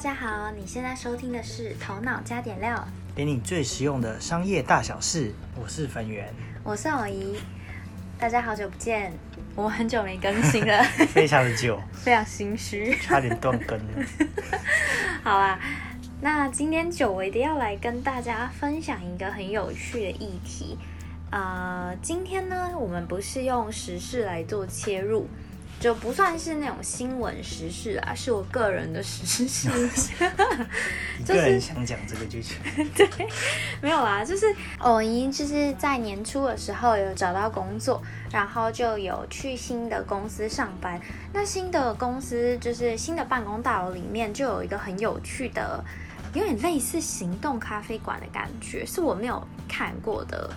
家好，你现在收听的是《头脑加点料》，给你最实用的商业大小事。我是粉圆，我是偶怡。大家好久不见，我很久没更新了，非常的久，非常心虚，差点断更了。好啊，那今天久违的要来跟大家分享一个很有趣的议题。呃，今天呢，我们不是用时事来做切入。就不算是那种新闻时事啊，是我个人的时事。你个人想讲这个就行。对，没有啦，就是偶姨就是在年初的时候有找到工作，然后就有去新的公司上班。那新的公司就是新的办公大楼里面就有一个很有趣的，有点类似行动咖啡馆的感觉，是我没有看过的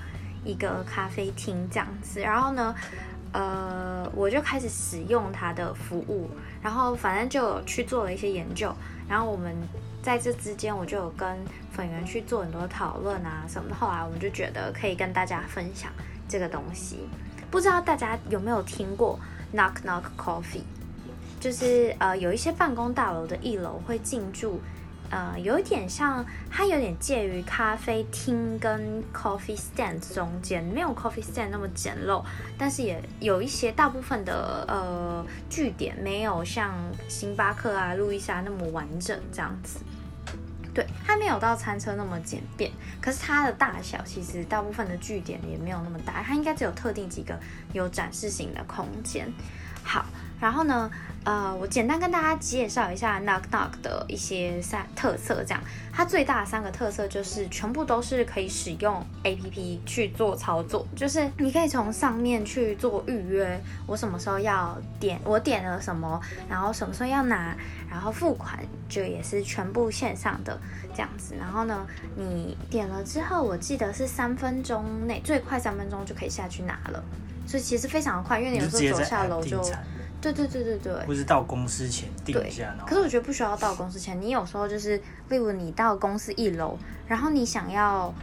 一个咖啡厅这样子。然后呢？呃，我就开始使用它的服务，然后反正就去做了一些研究，然后我们在这之间，我就有跟粉圆去做很多讨论啊什么的。后来我们就觉得可以跟大家分享这个东西。不知道大家有没有听过 Knock Knock Coffee？就是呃，有一些办公大楼的一楼会进驻。呃，有一点像，它有点介于咖啡厅跟 coffee stand 中间，没有 coffee stand 那么简陋，但是也有一些大部分的呃据点没有像星巴克啊、路易莎那么完整这样子。对，它没有到餐车那么简便，可是它的大小其实大部分的据点也没有那么大，它应该只有特定几个有展示型的空间。好，然后呢？呃，我简单跟大家介绍一下 Knock Knock 的一些三特色，这样，它最大的三个特色就是全部都是可以使用 APP 去做操作，就是你可以从上面去做预约，我什么时候要点，我点了什么，然后什么时候要拿，然后付款就也是全部线上的这样子，然后呢，你点了之后，我记得是三分钟内，最快三分钟就可以下去拿了，所以其实非常的快，因为你有时候走下楼就。对对对对对，或是到公司前定一下。可是我觉得不需要到公司前，你有时候就是，例如你到公司一楼，然后你想要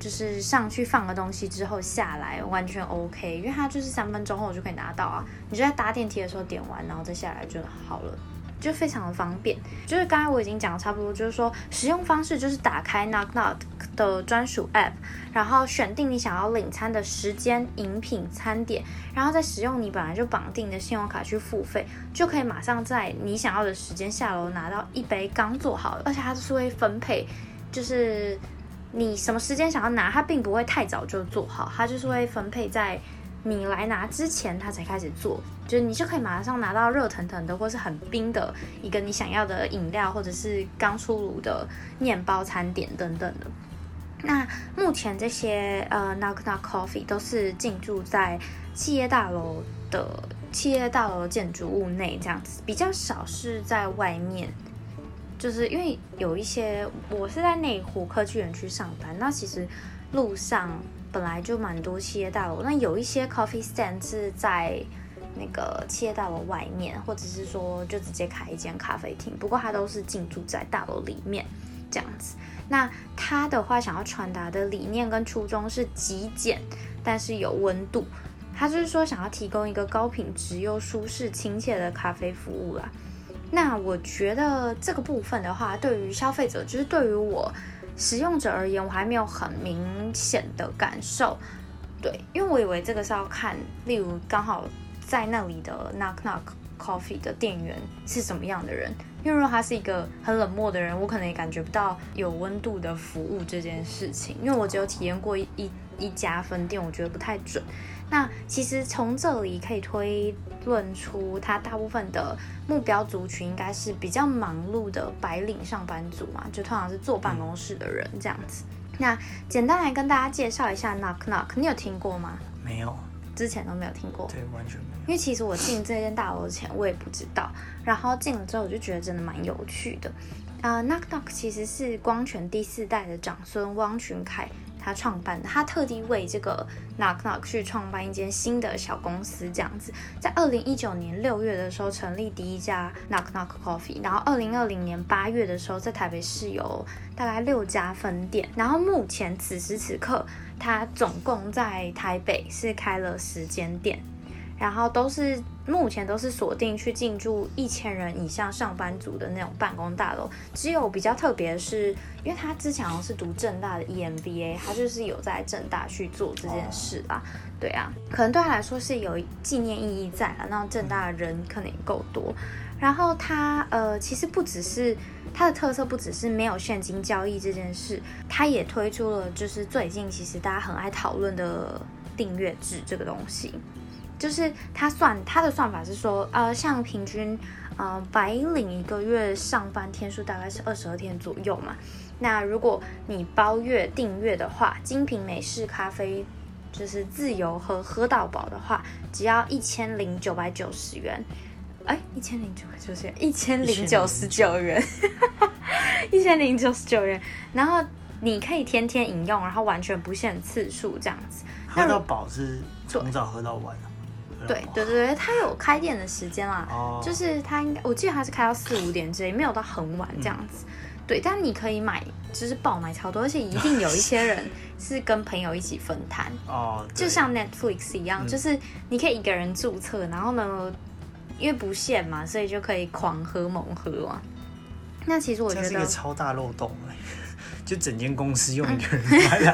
就是上去放个东西之后下来，完全 OK，因为它就是三分钟后我就可以拿到啊。你就在搭电梯的时候点完，然后再下来就好了。就非常的方便，就是刚才我已经讲的差不多，就是说使用方式就是打开 Knock Knock 的专属 App，然后选定你想要领餐的时间、饮品、餐点，然后再使用你本来就绑定的信用卡去付费，就可以马上在你想要的时间下楼拿到一杯刚做好的，而且它是会分配，就是你什么时间想要拿，它并不会太早就做好，它就是会分配在。你来拿之前，他才开始做，就是你就可以马上拿到热腾腾的或是很冰的一个你想要的饮料，或者是刚出炉的面包、餐点等等的。那目前这些呃，Knock Knock Coffee 都是进驻在企业大楼的企业大楼建筑物内这样子，比较少是在外面。就是因为有一些我是在内湖科技园区上班，那其实路上。本来就蛮多企业大楼，那有一些 coffee stand 是在那个企业大楼外面，或者是说就直接开一间咖啡厅。不过它都是进驻在大楼里面这样子。那它的话想要传达的理念跟初衷是极简，但是有温度。它就是说想要提供一个高品质又舒适亲切的咖啡服务啦。那我觉得这个部分的话，对于消费者，就是对于我。使用者而言，我还没有很明显的感受，对，因为我以为这个是要看，例如刚好在那里的 Knock Knock Coffee 的店员是什么样的人，因为如果他是一个很冷漠的人，我可能也感觉不到有温度的服务这件事情，因为我只有体验过一一家分店，我觉得不太准。那其实从这里可以推论出，它大部分的目标族群应该是比较忙碌的白领上班族嘛，就通常是坐办公室的人这样子。那简单来跟大家介绍一下 Knock Knock，你有听过吗？没有，之前都没有听过。对，完全没有。因为其实我进这间大楼前我也不知道，然后进了之后我就觉得真的蛮有趣的。啊，Knock Knock 其实是光泉第四代的长孙汪群凯。他创办的，他特地为这个 Knock Knock 去创办一间新的小公司，这样子，在二零一九年六月的时候成立第一家 Knock Knock Coffee，然后二零二零年八月的时候在台北市有大概六家分店，然后目前此时此刻，他总共在台北是开了十间店，然后都是目前都是锁定去进驻一千人以上上班族的那种办公大楼。只有比较特别的是，因为他之前好像是读正大的 EMBA，他就是有在正大去做这件事啦。对啊，可能对他来说是有纪念意义在了。那正大的人可能也够多。然后他呃，其实不只是他的特色，不只是没有现金交易这件事，他也推出了就是最近其实大家很爱讨论的订阅制这个东西。就是他算他的算法是说，呃，像平均呃白领一个月上班天数大概是二十二天左右嘛。那如果你包月订阅的话，精品美式咖啡就是自由喝喝到饱的话，只要一千零九百九十元。哎，一千零九百九十元，一千零九十九元，一千零九十九元。然后你可以天天饮用，然后完全不限次数这样子。喝到饱是从早喝到晚对对对对，他有开店的时间啦，就是他应该我记得他是开到四五点之类，没有到很晚这样子。对，但你可以买，就是爆买超多，而且一定有一些人 是跟朋友一起分摊哦，就像 Netflix 一样，就是你可以一个人注册，然后呢。因为不限嘛，所以就可以狂喝猛喝啊。那其实我觉得这是一个超大漏洞哎，就整间公司用一个人 买了，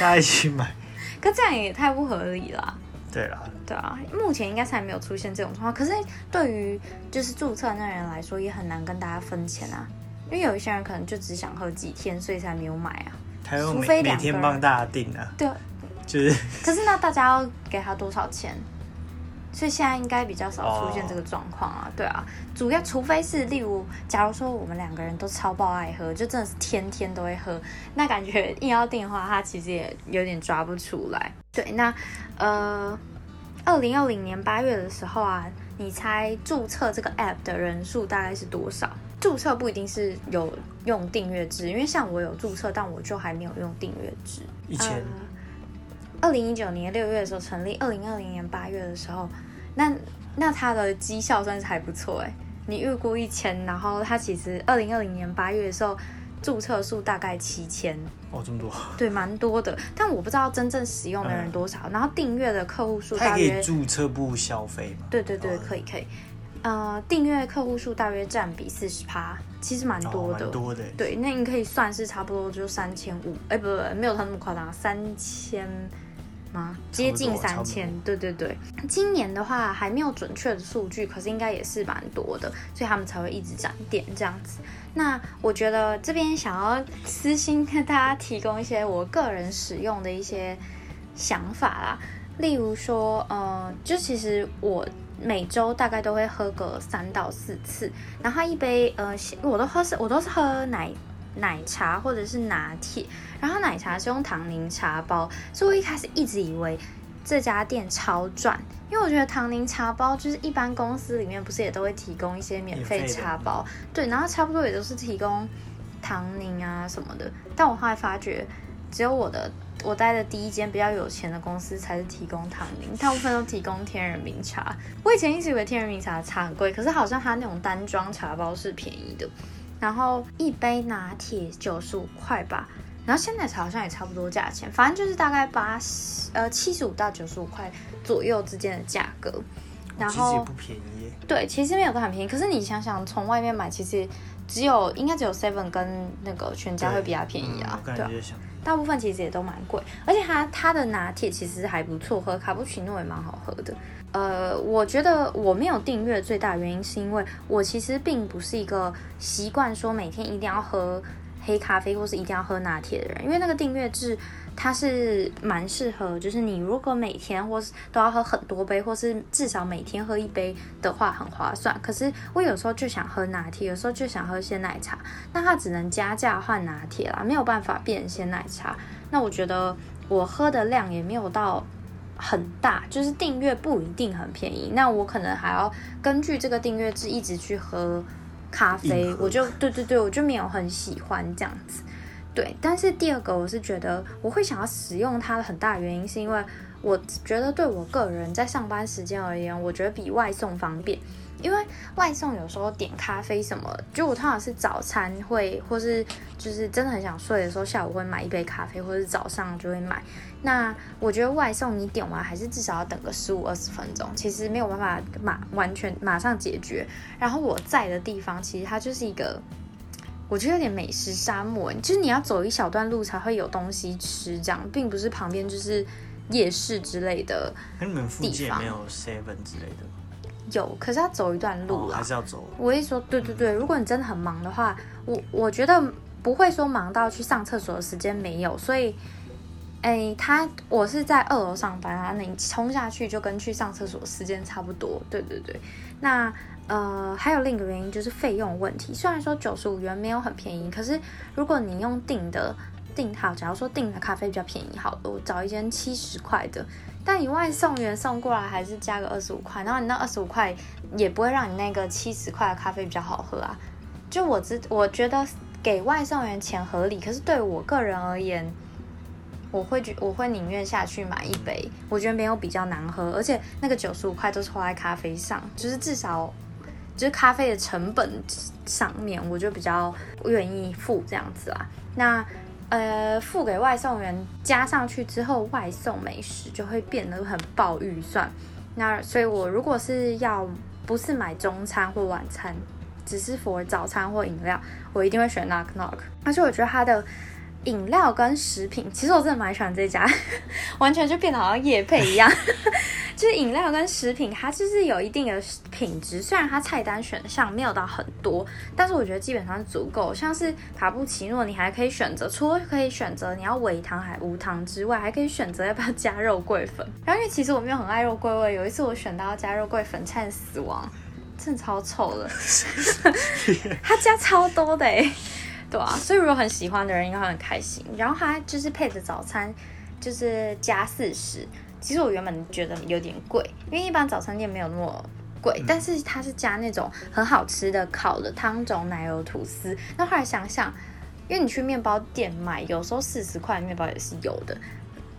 大家一起买。可这样也太不合理了。对啦，对啊，目前应该是还没有出现这种状况。可是对于就是注册那人来说，也很难跟大家分钱啊，因为有一些人可能就只想喝几天，所以才没有买啊。他又每每天帮大家订啊。对，就是。可是那大家要给他多少钱？所以现在应该比较少出现这个状况啊，对啊，主要除非是例如，假如说我们两个人都超爆爱喝，就真的是天天都会喝，那感觉硬要订的话，他其实也有点抓不出来。对，那呃，二零二零年八月的时候啊，你猜注册这个 app 的人数大概是多少？注册不一定是有用订阅制，因为像我有注册，但我就还没有用订阅制。一千。二零一九年六月的时候成立，二零二零年八月的时候，那那它的绩效算是还不错哎。你预估一千，然后它其实二零二零年八月的时候注册数大概七千哦，这么多？对，蛮多的。但我不知道真正使用的人多少。然后订阅的客户数大约注册不消费吗？对对对，可以可以。呃，订阅客户数大约占比四十趴，其实蛮多的。多的。对，那你可以算是差不多就三千五，哎，不不不，没有他那么夸张，三千。吗？接近三千，对对对。今年的话还没有准确的数据，可是应该也是蛮多的，所以他们才会一直涨点这样子。那我觉得这边想要私心跟大家提供一些我个人使用的一些想法啦，例如说，呃，就其实我每周大概都会喝个三到四次，然后一杯，呃，我都喝是，我都是喝奶。奶茶或者是拿铁，然后奶茶是用唐宁茶包，所以我一开始一直以为这家店超赚，因为我觉得唐宁茶包就是一般公司里面不是也都会提供一些免费茶包，对，然后差不多也都是提供唐宁啊什么的，但我后来发觉，只有我的我待的第一间比较有钱的公司才是提供唐宁，大部分都提供天人茗茶。我以前一直以为天人茗茶茶很贵，可是好像它那种单装茶包是便宜的。然后一杯拿铁九十五块吧，然后鲜奶茶好像也差不多价钱，反正就是大概八十呃七十五到九十五块左右之间的价格。然后其实不便宜。对，其实没有都很便宜。可是你想想，从外面买，其实只有应该只有 Seven 跟那个全家会比较便宜啊。对，大部分其实也都蛮贵，而且它它的拿铁其实还不错喝，卡布奇诺也蛮好喝的。呃，我觉得我没有订阅最大原因是因为我其实并不是一个习惯说每天一定要喝黑咖啡或是一定要喝拿铁的人，因为那个订阅制它是蛮适合，就是你如果每天或是都要喝很多杯，或是至少每天喝一杯的话，很划算。可是我有时候就想喝拿铁，有时候就想喝鲜奶茶，那它只能加价换拿铁啦，没有办法变鲜奶茶。那我觉得我喝的量也没有到。很大，就是订阅不一定很便宜，那我可能还要根据这个订阅制一直去喝咖啡，我就对对对，我就没有很喜欢这样子。对，但是第二个我是觉得我会想要使用它的很大原因，是因为我觉得对我个人在上班时间而言，我觉得比外送方便。因为外送有时候点咖啡什么，就我通常是早餐会，或是就是真的很想睡的时候，下午会买一杯咖啡，或者是早上就会买。那我觉得外送你点完还是至少要等个十五二十分钟，其实没有办法马完全马上解决。然后我在的地方其实它就是一个，我觉得有点美食沙漠，就是你要走一小段路才会有东西吃，这样并不是旁边就是夜市之类的。那你们附近没有 Seven 之类的吗？有，可是要走一段路哦，还是要走。我一说，对对对，如果你真的很忙的话，我我觉得不会说忙到去上厕所的时间没有，所以，哎，他我是在二楼上班啊，那你冲下去就跟去上厕所时间差不多，对对对。那呃，还有另一个原因就是费用问题，虽然说九十五元没有很便宜，可是如果你用订的订好，假如说订的咖啡比较便宜，好了，我找一间七十块的。但你外送员送过来还是加个二十五块，然后你那二十五块也不会让你那个七十块的咖啡比较好喝啊。就我知，我觉得给外送员钱合理，可是对我个人而言，我会觉我会宁愿下去买一杯，我觉得没有比较难喝，而且那个九十五块都是花在咖啡上，就是至少就是咖啡的成本上面，我就比较愿意付这样子啦。那呃，付给外送员加上去之后，外送美食就会变得很爆预算。那所以，我如果是要不是买中餐或晚餐，只是 for 早餐或饮料，我一定会选 Knock Knock。而且我觉得它的饮料跟食品，其实我真的蛮喜欢这家，完全就变得好像夜配一样。就是饮料跟食品，它就是有一定的品质。虽然它菜单选项没有到很多，但是我觉得基本上是足够。像是卡布奇诺，你还可以选择，除了可以选择你要微糖还无糖之外，还可以选择要不要加肉桂粉。然后因为其实我没有很爱肉桂味，有一次我选到要加肉桂粉，差点死亡，真的超臭的。它加超多的哎，对啊，所以如果很喜欢的人应该会很开心。然后它就是配着早餐，就是加四十。其实我原本觉得有点贵，因为一般早餐店没有那么贵，但是它是加那种很好吃的烤的汤种奶油吐司。那后来想想，因为你去面包店买，有时候四十块的面包也是有的，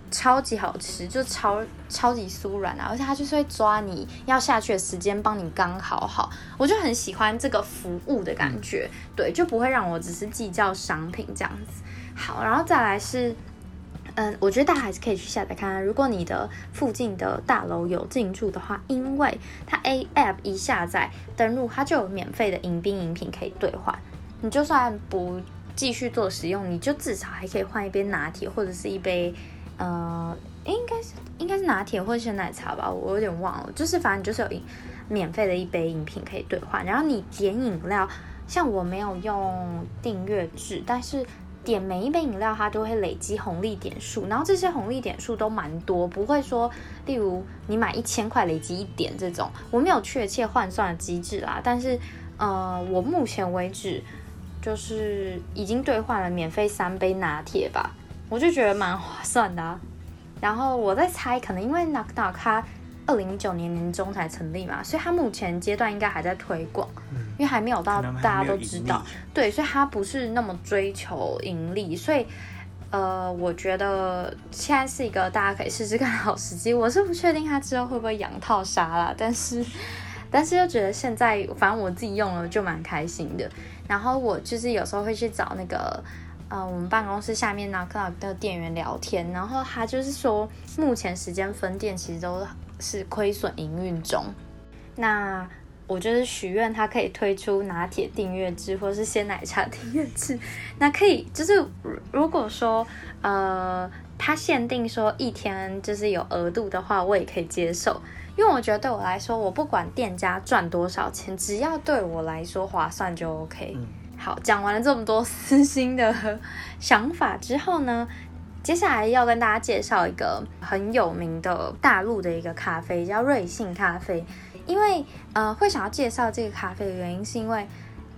超级好吃，就超超级酥软啊！而且它就是会抓你要下去的时间，帮你刚好好。我就很喜欢这个服务的感觉，对，就不会让我只是计较商品这样子。好，然后再来是。嗯，我觉得大家还是可以去下载看看。如果你的附近的大楼有进驻的话，因为它 A App 一下载登录，它就有免费的迎宾饮品可以兑换。你就算不继续做使用，你就至少还可以换一杯拿铁或者是一杯呃，应该是应该是拿铁或者是奶茶吧，我有点忘了。就是反正就是有免费的一杯饮品可以兑换。然后你点饮料，像我没有用订阅制，但是。点每一杯饮料，它都会累积红利点数，然后这些红利点数都蛮多，不会说，例如你买一千块累积一点这种，我没有确切换算的机制啦，但是，呃，我目前为止就是已经兑换了免费三杯拿铁吧，我就觉得蛮划算的。然后我在猜，可能因为 Knock Knock 它二零一九年年中才成立嘛，所以它目前阶段应该还在推广。因为还没有到大家都知道，对，所以他不是那么追求盈利，所以呃，我觉得现在是一个大家可以试试看的好时机。我是不确定他之后会不会养套杀啦，但是 但是又觉得现在反正我自己用了就蛮开心的。然后我就是有时候会去找那个呃我们办公室下面那克的店员聊天，然后他就是说目前时间分店其实都是亏损营运中，那。我就是许愿，它可以推出拿铁订阅制，或是鲜奶茶订阅制。那可以，就是如果说，呃，它限定说一天就是有额度的话，我也可以接受。因为我觉得对我来说，我不管店家赚多少钱，只要对我来说划算就 OK。好，讲完了这么多私心的 想法之后呢，接下来要跟大家介绍一个很有名的大陆的一个咖啡，叫瑞幸咖啡。因为呃，会想要介绍这个咖啡的原因，是因为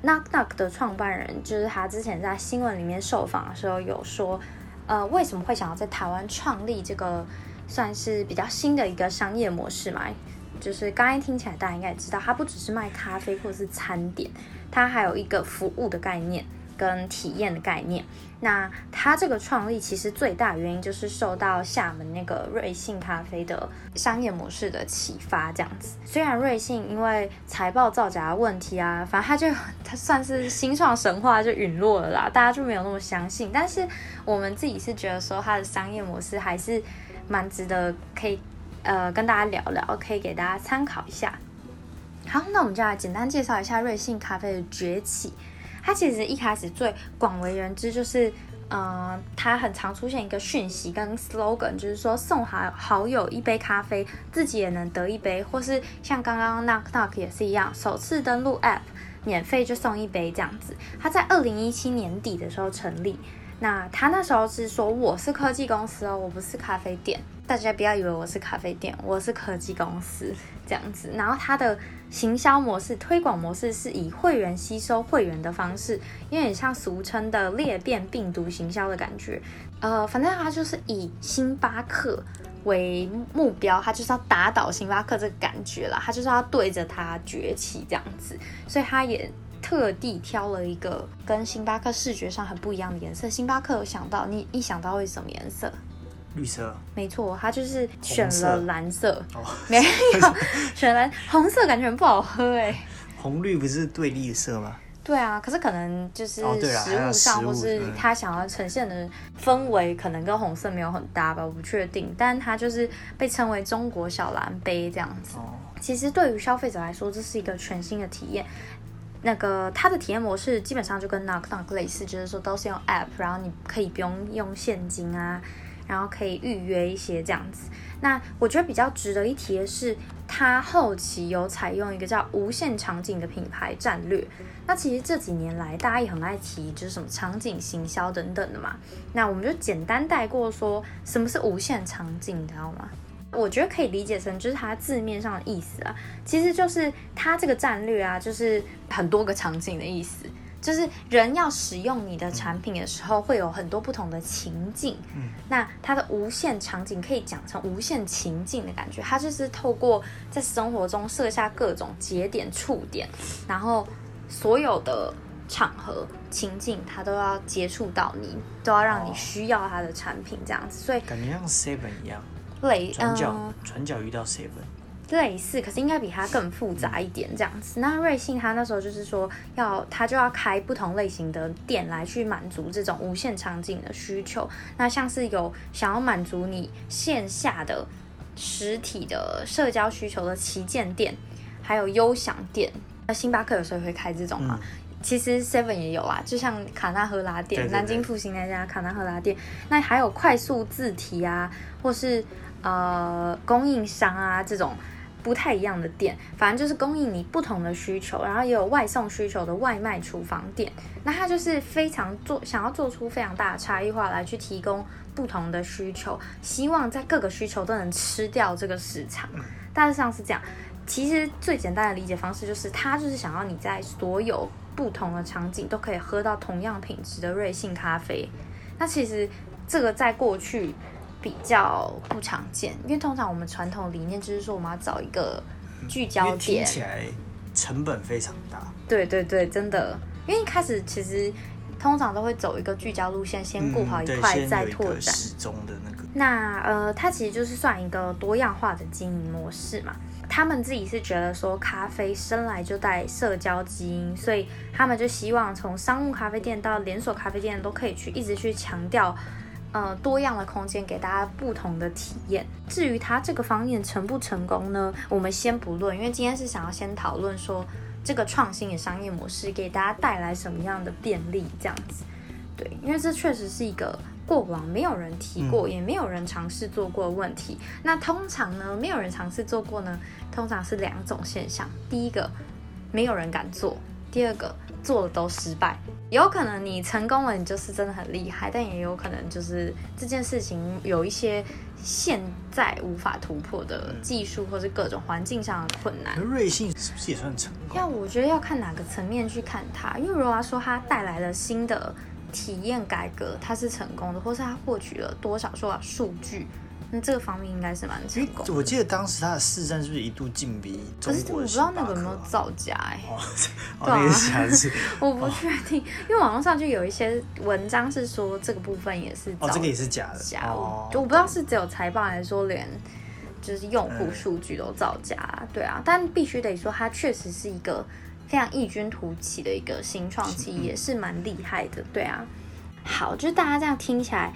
Knock Knock 的创办人，就是他之前在新闻里面受访的时候有说，呃，为什么会想要在台湾创立这个算是比较新的一个商业模式嘛？就是刚才听起来大家应该也知道，它不只是卖咖啡或者是餐点，它还有一个服务的概念。跟体验的概念。那它这个创立其实最大原因就是受到厦门那个瑞幸咖啡的商业模式的启发，这样子。虽然瑞幸因为财报造假的问题啊，反正它就它算是新创神话就陨落了啦，大家就没有那么相信。但是我们自己是觉得说它的商业模式还是蛮值得可以呃跟大家聊聊，可以给大家参考一下。好，那我们就来简单介绍一下瑞幸咖啡的崛起。它其实一开始最广为人知就是，呃，它很常出现一个讯息跟 slogan，就是说送好好友一杯咖啡，自己也能得一杯，或是像刚刚 Knock Knock 也是一样，首次登录 App 免费就送一杯这样子。它在二零一七年底的时候成立，那他那时候是说我是科技公司哦，我不是咖啡店。大家不要以为我是咖啡店，我是科技公司这样子。然后它的行销模式、推广模式是以会员吸收会员的方式，有点像俗称的裂变病毒行销的感觉。呃，反正他就是以星巴克为目标，他就是要打倒星巴克这个感觉啦，他就是要对着它崛起这样子。所以他也特地挑了一个跟星巴克视觉上很不一样的颜色。星巴克有想到你一想到会是什么颜色？绿色，没错，他就是选了蓝色，没有 选蓝红色，感觉很不好喝哎。红绿不是对立色吗？对啊，可是可能就是食物上，或是他想要呈现的氛围，可能跟红色没有很搭吧，我不确定。但它就是被称为中国小蓝杯这样子。其实对于消费者来说，这是一个全新的体验。那个它的体验模式基本上就跟 Knock Knock 类似，就是说都是用 App，然后你可以不用用现金啊。然后可以预约一些这样子。那我觉得比较值得一提的是，它后期有采用一个叫无限场景的品牌战略。那其实这几年来，大家也很爱提，就是什么场景行销等等的嘛。那我们就简单带过，说什么是无限场景，你知道吗？我觉得可以理解成就是它字面上的意思啊，其实就是它这个战略啊，就是很多个场景的意思。就是人要使用你的产品的时候，会有很多不同的情境。嗯，那它的无限场景可以讲成无限情境的感觉。它就是透过在生活中设下各种节点、触点，然后所有的场合情境，它都要接触到你，都要让你需要它的产品这样子。所以感觉像 Seven 一样，类转角转角遇到 Seven。类似，可是应该比它更复杂一点这样子。那瑞幸它那时候就是说，要它就要开不同类型的店来去满足这种无限场景的需求。那像是有想要满足你线下的实体的社交需求的旗舰店，还有优享店。那星巴克有时候会开这种嘛？其实 Seven 也有啊，就像卡纳赫拉店，南京复兴那家卡纳赫拉店。那还有快速字体啊，或是呃供应商啊这种。不太一样的店，反正就是供应你不同的需求，然后也有外送需求的外卖厨房店。那它就是非常做想要做出非常大的差异化来去提供不同的需求，希望在各个需求都能吃掉这个市场。大致上是这样。其实最简单的理解方式就是，它就是想要你在所有不同的场景都可以喝到同样品质的瑞幸咖啡。那其实这个在过去。比较不常见，因为通常我们传统理念就是说，我们要找一个聚焦点，听起来成本非常大。对对对，真的，因为一开始其实通常都会走一个聚焦路线，先顾好一块再拓展。始终的那个。那呃，它其实就是算一个多样化的经营模式嘛。他们自己是觉得说，咖啡生来就带社交基因，所以他们就希望从商务咖啡店到连锁咖啡店都可以去一直去强调。呃，多样的空间给大家不同的体验。至于它这个方面成不成功呢？我们先不论，因为今天是想要先讨论说这个创新的商业模式给大家带来什么样的便利，这样子。对，因为这确实是一个过往没有人提过，也没有人尝试做过的问题。那通常呢，没有人尝试做过呢，通常是两种现象：第一个，没有人敢做；第二个。做的都失败，有可能你成功了，你就是真的很厉害，但也有可能就是这件事情有一些现在无法突破的技术或是各种环境上的困难。瑞幸是不是也算成功？要我觉得要看哪个层面去看它，因为如果说它带来了新的体验改革，它是成功的，或是它获取了多少多少数据，那这个方面应该是蛮成功的。我记得当时他的市占是不是一度竞比可是我不中国的知道那个有没有造假哎、哦，哦，对啊那个是假的是 我不确定，因为网络上就有一些文章是说这个部分也是哦，这个也是假的假，哦我，就我不知道是只有财报还是说连就是用户数据都造假，对啊，但必须得说它确实是一个非常异军突起的一个新创企业，也是蛮厉害的，对啊。好，就是大家这样听起来，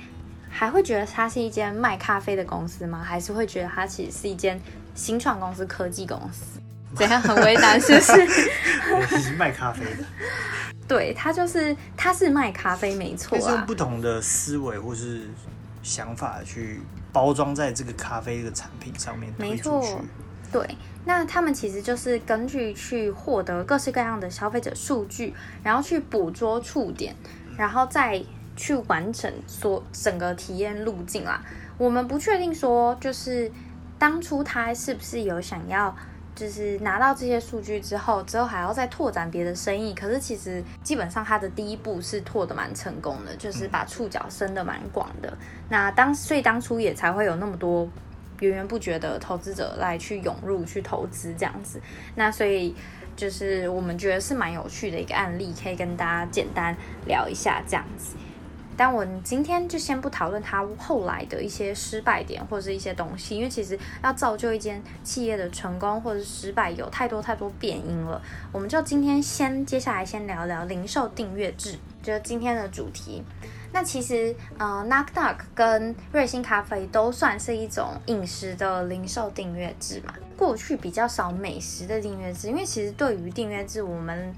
还会觉得它是一间卖咖啡的公司吗？还是会觉得它其实是一间新创公司、科技公司？怎样很为难，是不是？对是卖咖啡的，对，它就是它是卖咖啡没错啊是用啊，不同的思维或是想法去包装在这个咖啡这个产品上面推没错。对，那他们其实就是根据去获得各式各样的消费者数据，然后去捕捉触点，然后再去完成所整个体验路径啦。我们不确定说，就是当初他是不是有想要。就是拿到这些数据之后，之后还要再拓展别的生意。可是其实基本上他的第一步是拓的蛮成功的，就是把触角伸的蛮广的。那当所以当初也才会有那么多源源不绝的投资者来去涌入去投资这样子。那所以就是我们觉得是蛮有趣的一个案例，可以跟大家简单聊一下这样子。但我今天就先不讨论它后来的一些失败点或者是一些东西，因为其实要造就一间企业的成功或者失败，有太多太多变因了。我们就今天先接下来先聊聊零售订阅制，就是今天的主题。那其实，呃，Knock Duck 跟瑞幸咖啡都算是一种饮食的零售订阅制嘛。过去比较少美食的订阅制，因为其实对于订阅制，我们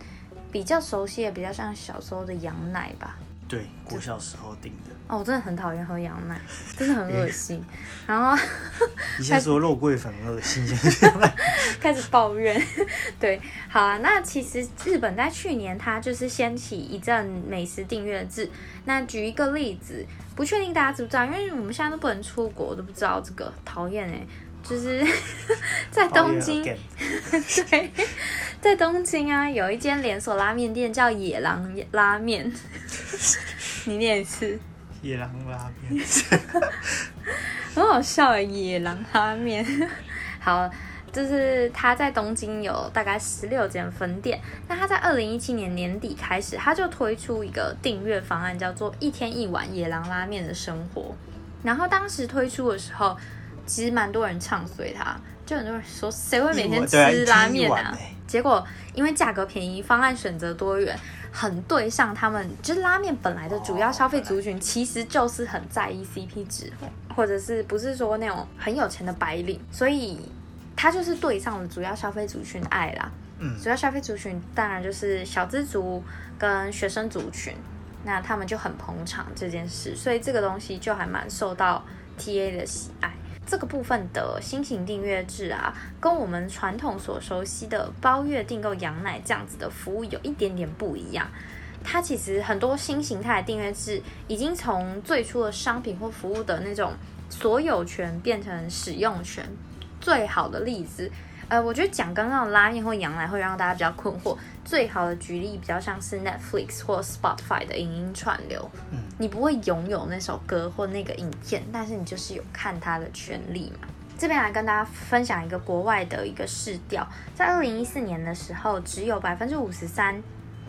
比较熟悉也比较像小时候的羊奶吧。对，我小时候订的，哦，我真的很讨厌喝羊奶，真的很恶心。然后 你先说肉桂粉恶心，现在 开始抱怨。对，好啊。那其实日本在去年它就是掀起一阵美食订阅制。那举一个例子，不确定大家知不知道，因为我们现在都不能出国，我都不知道这个，讨厌哎。就是在东京，对，在东京啊，有一间连锁拉面店叫野狼拉面。你念一次。野狼拉面，很好笑哎，野狼拉面。好，就是他在东京有大概十六间分店。那他在二零一七年年底开始，他就推出一个订阅方案，叫做一天一碗野狼拉面的生活。然后当时推出的时候，其实蛮多人唱随他，就很多人说谁会每天吃拉面啊？结果因为价格便宜，方案选择多元。很对上他们，就是拉面本来的主要消费族群，其实就是很在意 CP 值，或者是不是说那种很有钱的白领，所以它就是对上了主要消费族群的爱啦。嗯，主要消费族群当然就是小资族跟学生族群，那他们就很捧场这件事，所以这个东西就还蛮受到 TA 的喜爱。这个部分的新型订阅制啊，跟我们传统所熟悉的包月订购羊奶这样子的服务有一点点不一样。它其实很多新形态的订阅制，已经从最初的商品或服务的那种所有权变成使用权。最好的例子，呃，我觉得讲刚刚的拉面或羊奶会让大家比较困惑。最好的举例比较像是 Netflix 或 Spotify 的影音串流，嗯，你不会拥有那首歌或那个影片，但是你就是有看它的权利嘛。这边来跟大家分享一个国外的一个市调，在二零一四年的时候，只有百分之五十三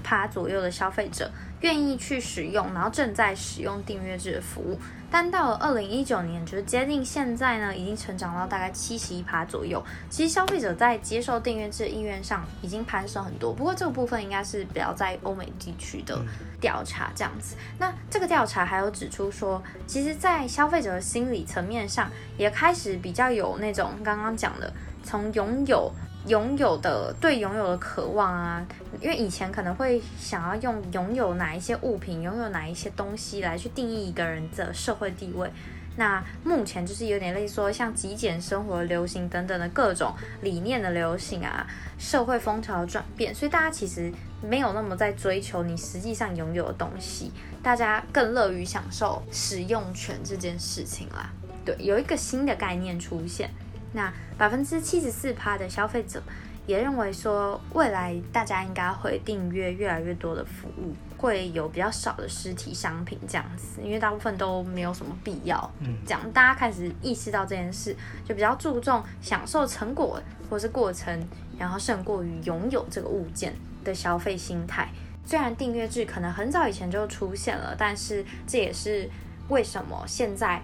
趴左右的消费者愿意去使用，然后正在使用订阅制的服务。但到了二零一九年，就是接近现在呢，已经成长到大概七十一趴左右。其实消费者在接受订阅制意愿上已经攀升很多，不过这个部分应该是比较在欧美地区的调查这样子。那这个调查还有指出说，其实，在消费者的心理层面上，也开始比较有那种刚刚讲的，从拥有。拥有的对拥有的渴望啊，因为以前可能会想要用拥有哪一些物品、拥有哪一些东西来去定义一个人的社会地位。那目前就是有点类似说像极简生活流行等等的各种理念的流行啊，社会风潮的转变，所以大家其实没有那么在追求你实际上拥有的东西，大家更乐于享受使用权这件事情啦。对，有一个新的概念出现。那百分之七十四趴的消费者也认为说，未来大家应该会订阅越来越多的服务，会有比较少的实体商品这样子，因为大部分都没有什么必要。嗯这样大家开始意识到这件事，就比较注重享受成果或是过程，然后胜过于拥有这个物件的消费心态。虽然订阅制可能很早以前就出现了，但是这也是为什么现在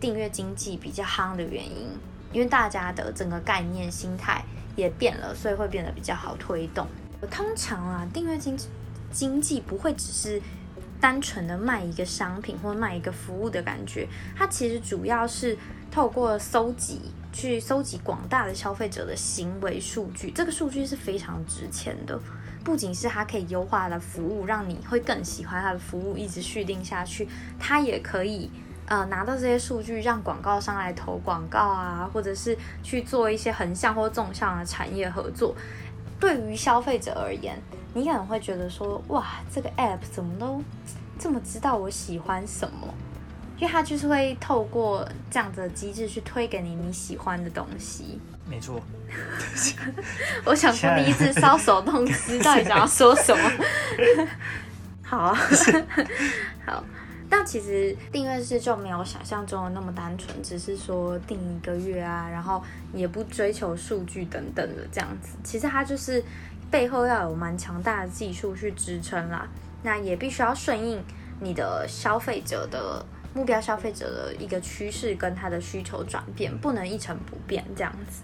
订阅经济比较夯的原因，因为大家的整个概念心态也变了，所以会变得比较好推动。通常啊，订阅经经济不会只是单纯的卖一个商品或卖一个服务的感觉，它其实主要是透过搜集去搜集广大的消费者的行为数据，这个数据是非常值钱的。不仅是它可以优化的服务，让你会更喜欢它的服务，一直续订下去，它也可以呃拿到这些数据，让广告商来投广告啊，或者是去做一些横向或纵向的产业合作。对于消费者而言，你可能会觉得说，哇，这个 app 怎么都这么知道我喜欢什么？因为它就是会透过这样子的机制去推给你你喜欢的东西。没错，我想说，你一直搔首弄姿，到底想要说什么？好啊，好。但其实订阅制就没有想象中的那么单纯，只是说订一个月啊，然后也不追求数据等等的这样子。其实它就是背后要有蛮强大的技术去支撑啦。那也必须要顺应你的消费者的目标，消费者的一个趋势跟他的需求转变，不能一成不变这样子。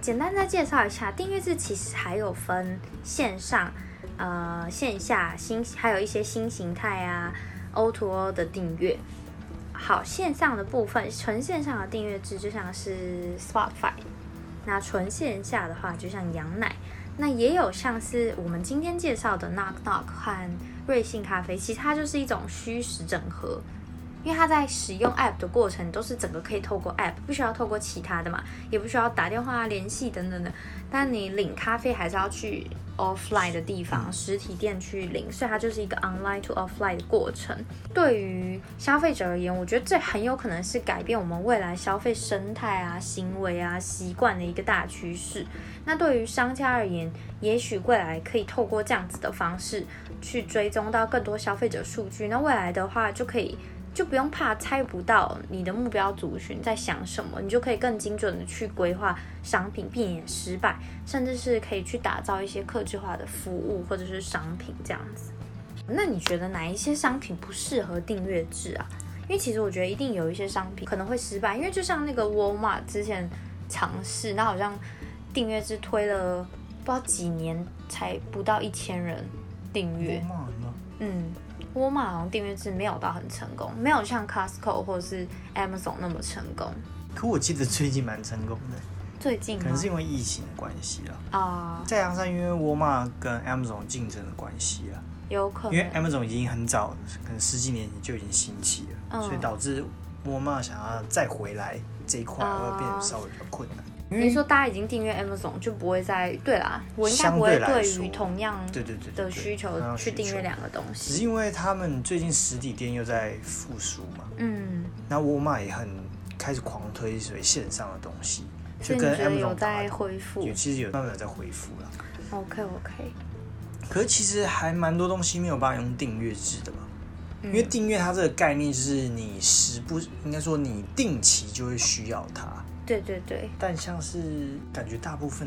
简单再介绍一下，订阅制其实还有分线上、呃线下新，还有一些新形态啊，O to O 的订阅。好，线上的部分，纯线上的订阅制就像是 Spotify，那纯线下的话就像羊奶，那也有像是我们今天介绍的 Knock Knock 和瑞幸咖啡，其实它就是一种虚实整合。因为它在使用 App 的过程都是整个可以透过 App，不需要透过其他的嘛，也不需要打电话联系等等的。但你领咖啡还是要去 offline 的地方，实体店去领，所以它就是一个 online to offline 的过程。对于消费者而言，我觉得这很有可能是改变我们未来消费生态啊、行为啊、习惯的一个大趋势。那对于商家而言，也许未来可以透过这样子的方式去追踪到更多消费者数据。那未来的话，就可以。就不用怕猜不到你的目标族群在想什么，你就可以更精准的去规划商品，避免失败，甚至是可以去打造一些客制化的服务或者是商品这样子。那你觉得哪一些商品不适合订阅制啊？因为其实我觉得一定有一些商品可能会失败，因为就像那个 Walmart 之前尝试，那好像订阅制推了不知道几年才不到一千人订阅。嗯。沃尔玛好像订阅制没有到很成功，没有像 Costco 或者是 Amazon 那么成功。可我记得最近蛮成功的，最近可能是因为疫情的关系啦。啊，再加上因为沃尔玛跟 Amazon 竞争的关系啊，有可能。因为 Amazon 已经很早，可能十几年前就已经兴起了，嗯所以导致沃尔玛想要再回来这一块，哦会变得稍微比较困难。你说大家已经订阅 Amazon 就不会再对啦，我应该不会相对于同样对对对的需求去订阅求两个东西。只是。因为他们最近实体店又在复苏嘛，嗯，那沃尔玛也很开始狂推所谓线上的东西，就跟 Amazon 在恢复？有其实有慢慢有在恢复了。？OK OK，可是其实还蛮多东西没有办法用订阅制的嘛，嗯。因为订阅它这个概念就是你时不应该说你定期就会需要它，对对对，但像是感觉大部分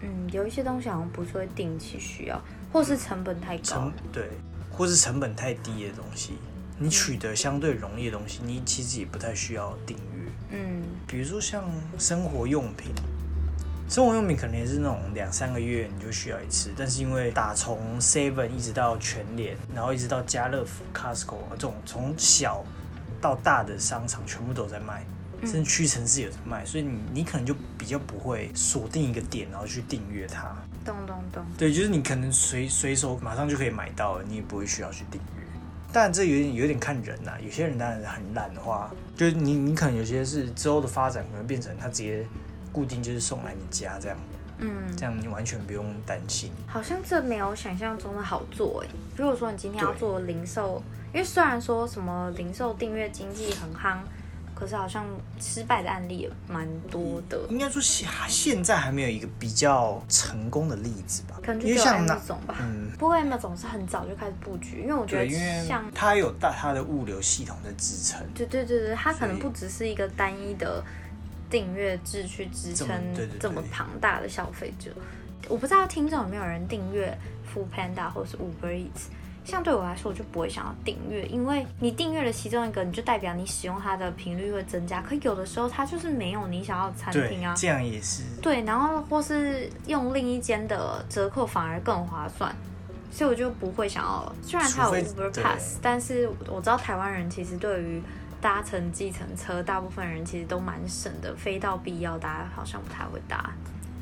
嗯，有一些东西好像不是会定期需要，或是成本太高成。对或是成本太低的东西，你取得相对容易的东西，你其实也不太需要订阅。嗯比如说像生活用品，生活用品可能也是那种两三个月你就需要一次，但是因为打从 Seven 一直到全联，然后一直到家乐福、Costco 这种从小到大的商场全部都在卖，甚至屈臣氏有在卖，所以你你可能就比较不会锁定一个点然后去订阅它。咚咚咚。对，就是你可能随随手马上就可以买到了，你也不会需要去订阅。当然这有点有点看人呐、有些人当然很懒的话，就是你你可能有些是之后的发展可能变成他直接固定就是送来你家这样，嗯，这样你完全不用担心。好像这没有想象中的好做哎。如果说你今天要做零售，因为虽然说什么零售订阅经济很夯，可是好像失败的案例也蛮多的。应该说现现在还没有一个比较成功的例子吧？可能就像那种吧。嗯，不过 M 总是很早就开始布局，因为我觉得，像它有大它的物流系统的支撑。对对对对，它可能不只是一个单一的订阅制去支撑么对对对这么庞大的消费者。我不知道听众有没有人订阅 Food Panda 或是 Uber Eats。像对我来说，我就不会想要订阅，因为你订阅了其中一个，你就代表你使用它的频率会增加。可有的时候它就是没有你想要的餐厅啊，，这样也是。对，然后或是用另一间的折扣反而更划算，所以我就不会想要。虽然它有 Uber Pass，但是我知道台湾人其实对于搭乘计程车，大部分人其实都蛮省的，非到必要大家好像不太会搭。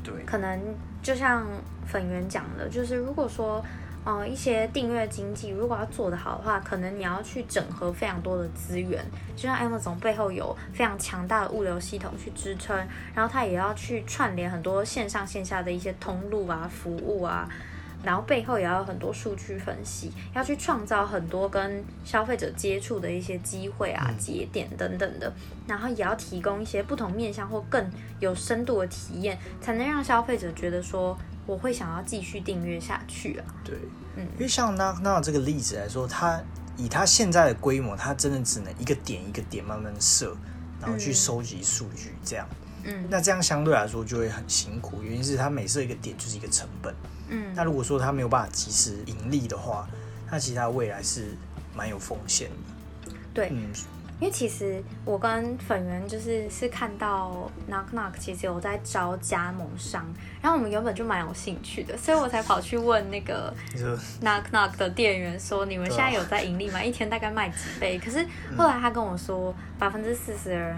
对，可能就像粉圆讲的，就是如果说。呃，一些订阅经济如果要做得好的话，可能你要去整合非常多的资源，就像 Amazon 背后有非常强大的物流系统去支撑，然后它也要去串联很多线上线下的一些通路啊、服务啊，然后背后也要有很多数据分析，要去创造很多跟消费者接触的一些机会啊、节点等等的，然后也要提供一些不同面向或更有深度的体验，才能让消费者觉得说。我会想要继续订阅下去啊。对，嗯因为像那那这个例子来说，它以它现在的规模，它真的只能一个点一个点慢慢设，然后去嗯收集数据，这样。嗯那这样相对来说就会很辛苦，原因是它每设一个点就是一个成本。嗯那如果说它没有办法及时盈利的话，那其实它未来是蛮有风险的。对，嗯，因为其实我跟粉圆就是是看到 Knock Knock 其实有在招加盟商，然后我们原本就蛮有兴趣的，所以我才跑去问那个 Knock Knock 的店员说：“你们现在有在盈利吗？一天大概卖几杯？”可是后来他跟我说，百分之四十的人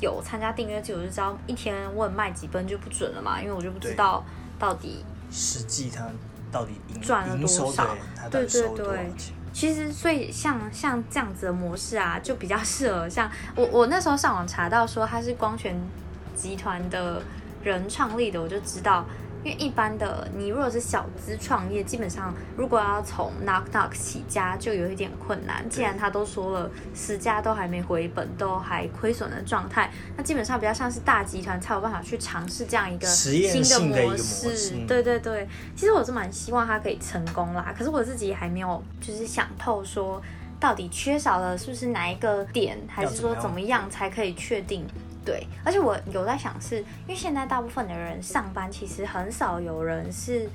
有参加订阅制，我就知道一天问卖几杯就不准了嘛，因为我就不知道到底实际他到底营赚了多少对对对？其实，所以像像这样子的模式啊，就比较适合像我我那时候上网查到说他是光泉集团的人创立的，我就知道，因为一般的你如果是小资创业，基本上如果要从 knock knock 起家，就有一点困难。既然他都说了十家都还没回本，都还亏损的状态，那基本上比较像是大集团才有办法去尝试这样一个新的模模式对对对，其实我是蛮希望他可以成功啦，可是我自己还没有就是想透说，到底缺少了是不是哪一个点，还是说怎么样才可以确定？对，而且我有在想是，因为现在大部分的人上班，其实很少有人是。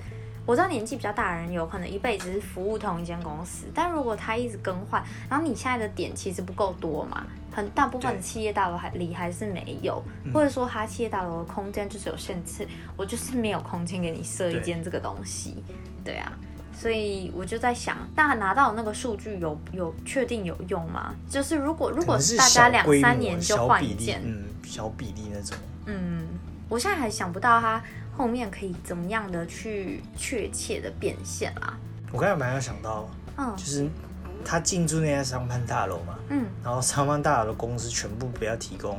我知道年纪比较大的人有可能一辈子是服务同一间公司，但如果他一直更换，然后你现在的点其实不够多嘛，很大部分的企业大楼还里还是没有，嗯或者说他企业大楼的空间就是有限制，我就是没有空间给你设一间这个东西，对啊，所以我就在想，大家拿到那个数据有有确定有用吗？就是如果如果是大家两三年就换一件，嗯，小比例那种。嗯，我现在还想不到它后面可以怎么样的去确切的变现啦。我刚才蛮有想到，嗯就是他进驻那家商办大楼嘛，嗯，然后商办大楼的公司全部不要提供，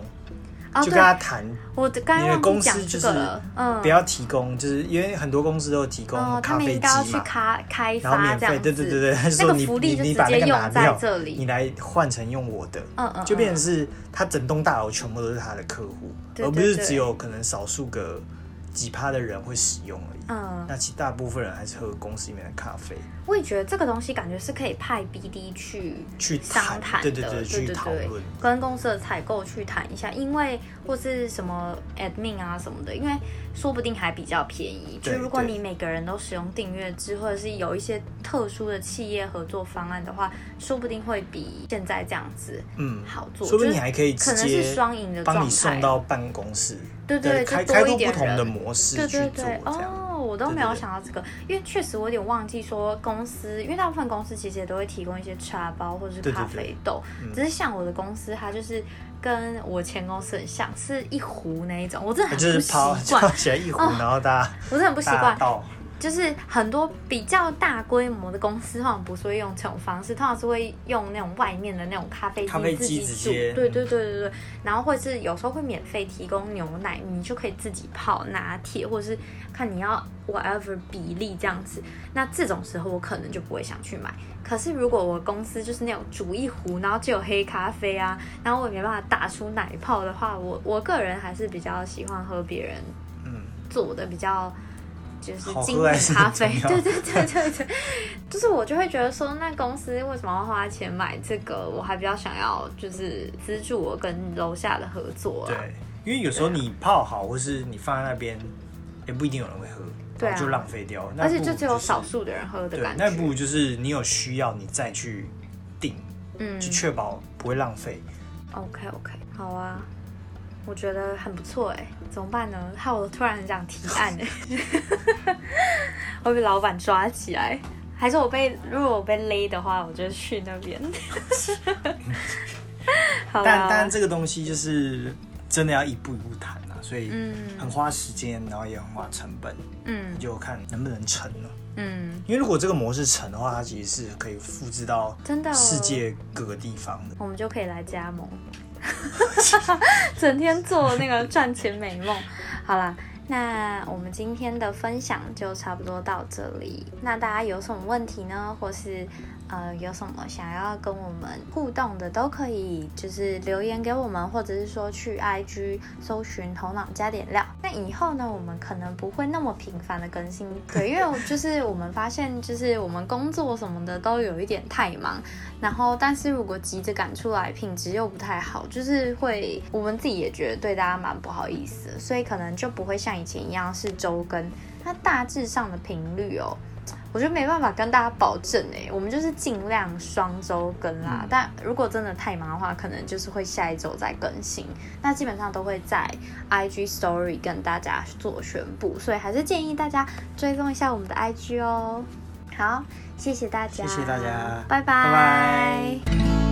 哦，就跟他谈，我刚刚你的公司就是嗯，不要提供，就是因为很多公司都有提供咖啡机嘛，开开然后免费，对对对对，他就那个说你你你把那个拿掉，这里你来换成用我的，嗯嗯，就变成嗯。是他整栋大楼全部都是他的客户，而不是只有可能少数个几趴的人会使用而已。嗯，那其大部分人还是喝公司里面的咖啡，我也觉得这个东西感觉是可以派 BD 去去商谈，谈的，对对对去讨论。跟公司的采购去谈一下，因为或是什么 admin 啊什么的，因为说不定还比较便宜。就如果你每个人都使用订阅制，或者是有一些特殊的企业合作方案的话，说不定会比现在这样子嗯，好做。说不定你还可以直可能是接双赢的状态。帮你送到办公室，对对，开就多一不同的模式对去做，对对，这样。哦，我都没有想到这个，因为确实我有点忘记说公司，因为大部分公司其实也都会提供一些茶包或者是咖啡豆，嗯只是像我的公司，它就是跟我前公司很像，是一壶那一种，我真的很不习惯泡，起来一壶，哦然后大家我真的很不习惯。就是很多比较大规模的公司，通常不是会用这种方式，通常是会用那种外面的那种咖啡机机自己煮。对对对对对，然后或者是有时候会免费提供牛奶，你就可以自己泡拿铁，或者是看你要 whatever 比例这样子。那这种时候我可能就不会想去买。可是如果我公司就是那种煮一壶，然后就有黑咖啡啊，然后我也没办法打出奶泡的话，我我个人还是比较喜欢喝别人嗯，做的比较就是精品咖啡，对对对对对，就是我就会觉得说，那公司为什么要花钱买这个？我还比较想要就是资助我跟楼下的合作、啊，对，因为有时候你泡好，或是你放在那边，也不一定有人会喝，对啊就浪费掉。那而且就只有少数的人喝的对感，觉，那不如就是你有需要，你再去订，嗯去确保不会浪费。，OK OK，好啊。我觉得很不错哎，怎么办呢？害我突然很想提案哎，会被老板抓起来，还是我被如果我被勒的话，我就去那边。好但啦但这个东西就是真的要一步一步谈啊，所以嗯很花时间，然后也很花成本，嗯就看能不能成了。嗯，因为如果这个模式成的话，它其实是可以复制到真的世界各个地方的。我们就可以来加盟，整天做那个赚钱美梦。好啦，那我们今天的分享就差不多到这里。那大家有什么问题呢？或是呃有什么想要跟我们互动的，都可以就是留言给我们，或者是说去 IG 搜寻“头脑加点料”。那以后呢，我们可能不会那么频繁的更新，对，因为就是我们发现，就是我们工作什么的都有一点太忙，然后但是如果急着赶出来，品质又不太好，就是会我们自己也觉得对大家蛮不好意思，所以可能就不会像以前一样是周更，它大致上的频率哦。我觉得没办法跟大家保证哎，我们就是尽量双周更啦。但如果真的太忙的话，可能就是会下一周再更新。那基本上都会在 IG Story 跟大家做宣布，所以还是建议大家追踪一下我们的 IG 哦。好，谢谢大家，谢谢大家拜拜拜拜